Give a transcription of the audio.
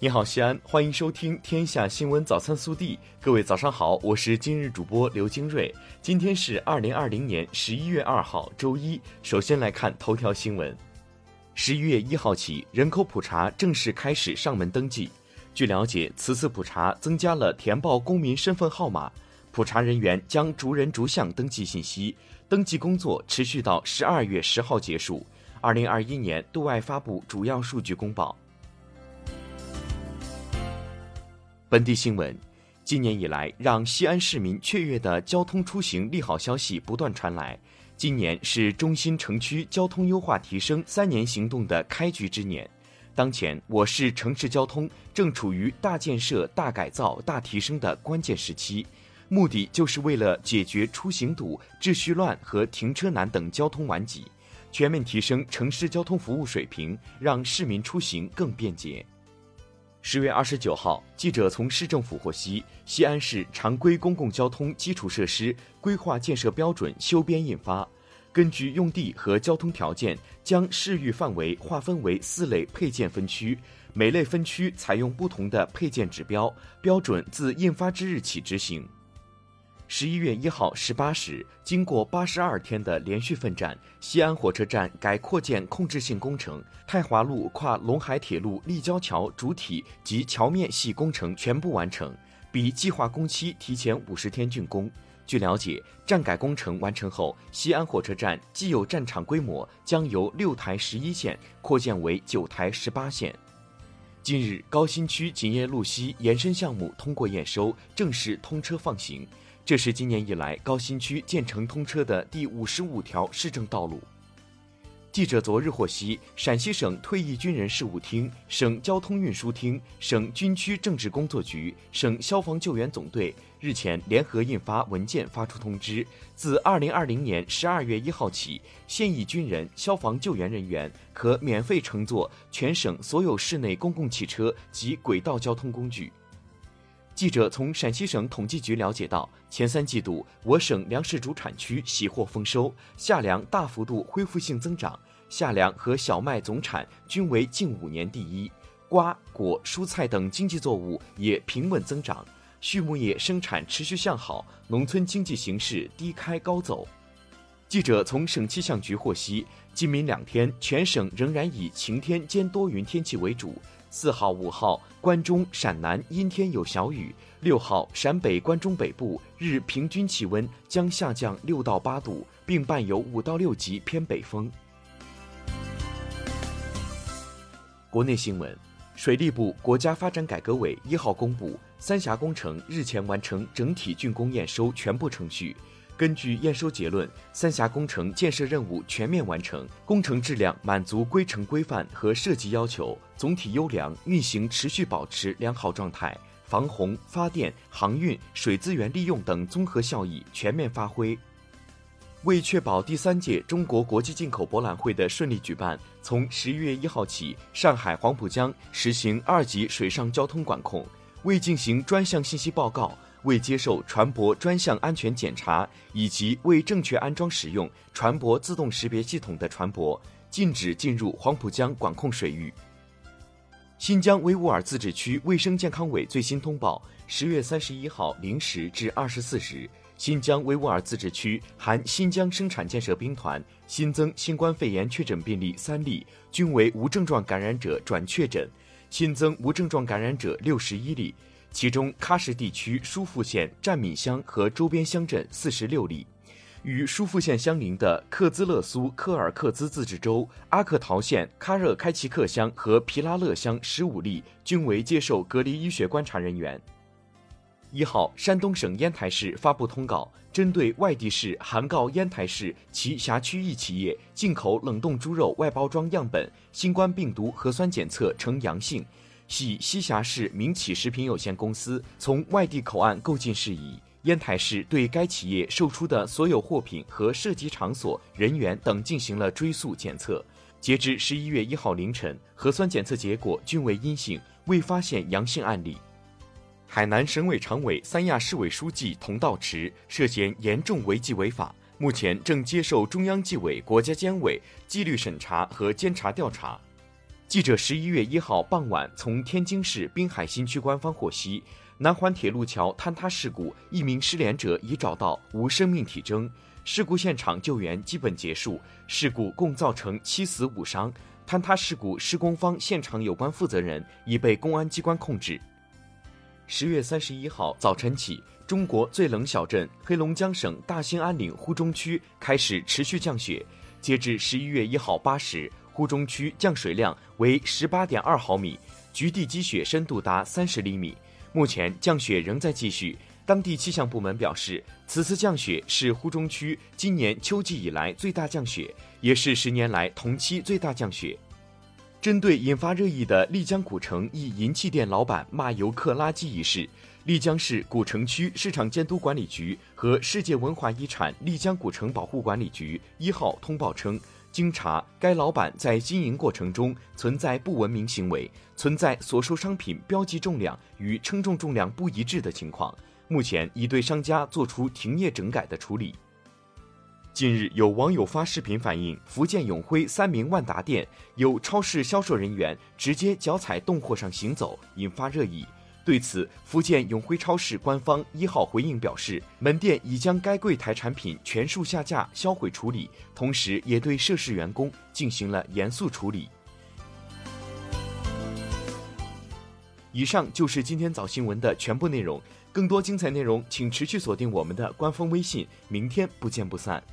你好，西安，欢迎收听《天下新闻早餐速递》。各位早上好，我是今日主播刘金瑞。今天是二零二零年十一月二号，周一。首先来看头条新闻。十一月一号起，人口普查正式开始上门登记。据了解，此次普查增加了填报公民身份号码，普查人员将逐人逐项登记信息。登记工作持续到十二月十号结束。二零二一年对外发布主要数据公报。本地新闻，今年以来，让西安市民雀跃的交通出行利好消息不断传来。今年是中心城区交通优化提升三年行动的开局之年。当前，我市城市交通正处于大建设、大改造、大提升的关键时期，目的就是为了解决出行堵、秩序乱和停车难等交通顽疾，全面提升城市交通服务水平，让市民出行更便捷。十月二十九号，记者从市政府获悉，西安市常规公共交通基础设施规划建设标准修编印发，根据用地和交通条件，将市域范围划分为四类配件分区，每类分区采用不同的配件指标，标准自印发之日起执行。十一月一号十八时，经过八十二天的连续奋战，西安火车站改扩建控制性工程太华路跨陇海铁路立交桥主体及桥面系工程全部完成，比计划工期提前五十天竣工。据了解，站改工程完成后，西安火车站既有站场规模将由六台十一线扩建为九台十八线。近日，高新区锦业路西延伸项目通过验收，正式通车放行。这是今年以来高新区建成通车的第五十五条市政道路。记者昨日获悉，陕西省退役军人事务厅、省交通运输厅、省军区政治工作局、省消防救援总队日前联合印发文件，发出通知：自二零二零年十二月一号起，现役军人、消防救援人员可免费乘坐全省所有市内公共汽车及轨道交通工具。记者从陕西省统计局了解到，前三季度我省粮食主产区喜获丰收，夏粮大幅度恢复性增长，夏粮和小麦总产均为近五年第一，瓜果蔬菜等经济作物也平稳增长，畜牧业生产持续向好，农村经济形势低开高走。记者从省气象局获悉，今明两天全省仍然以晴天兼多云天气为主。四号、五号，关中、陕南阴天有小雨；六号，陕北、关中北部日平均气温将下降六到八度，并伴有五到六级偏北风。国内新闻：水利部国家发展改革委一号公布，三峡工程日前完成整体竣工验收全部程序。根据验收结论，三峡工程建设任务全面完成，工程质量满足规程规范和设计要求，总体优良，运行持续保持良好状态，防洪、发电、航运、水资源利用等综合效益全面发挥。为确保第三届中国国际进口博览会的顺利举办，从十一月一号起，上海黄浦江实行二级水上交通管控，未进行专项信息报告。未接受船舶专项安全检查以及未正确安装使用船舶自动识别系统的船舶，禁止进入黄浦江管控水域。新疆维吾尔自治区卫生健康委最新通报：十月三十一号零时至二十四时，新疆维吾尔自治区含新疆生产建设兵团新增新冠肺炎确诊病例三例，均为无症状感染者转确诊，新增无症状感染者六十一例。其中，喀什地区疏附县占敏乡和周边乡镇四十六例，与疏附县相邻的克孜勒苏柯尔克孜自治州阿克陶县喀热开齐克乡和皮拉勒乡十五例，均为接受隔离医学观察人员。一号，山东省烟台市发布通告，针对外地市函告烟台市其辖区一企业进口冷冻猪肉外包装样本新冠病毒核酸检测呈阳性。系西峡市民企食品有限公司从外地口岸购进事宜，烟台市对该企业售出的所有货品和涉及场所、人员等进行了追溯检测。截至十一月一号凌晨，核酸检测结果均为阴性，未发现阳性案例。海南省委常委、三亚市委书记童道池涉嫌严重违纪违法，目前正接受中央纪委国家监委纪律审查和监察调查。记者十一月一号傍晚从天津市滨海新区官方获悉，南环铁路桥坍塌事故，一名失联者已找到，无生命体征。事故现场救援基本结束，事故共造成七死五伤。坍塌事故施工方现场有关负责人已被公安机关控制。十月三十一号早晨起，中国最冷小镇黑龙江省大兴安岭呼中区开始持续降雪，截至十一月一号八时。呼中区降水量为十八点二毫米，局地积雪深度达三十厘米。目前降雪仍在继续。当地气象部门表示，此次降雪是呼中区今年秋季以来最大降雪，也是十年来同期最大降雪。针对引发热议的丽江古城一银器店老板骂游客垃圾一事，丽江市古城区市场监督管理局和世界文化遗产丽江古城保护管理局一号通报称。经查，该老板在经营过程中存在不文明行为，存在所售商品标记重量与称重重量不一致的情况，目前已对商家作出停业整改的处理。近日，有网友发视频反映，福建永辉三明万达店有超市销售人员直接脚踩冻货上行走，引发热议。对此，福建永辉超市官方一号回应表示，门店已将该柜台产品全数下架销毁处理，同时也对涉事员工进行了严肃处理。以上就是今天早新闻的全部内容，更多精彩内容请持续锁定我们的官方微信，明天不见不散。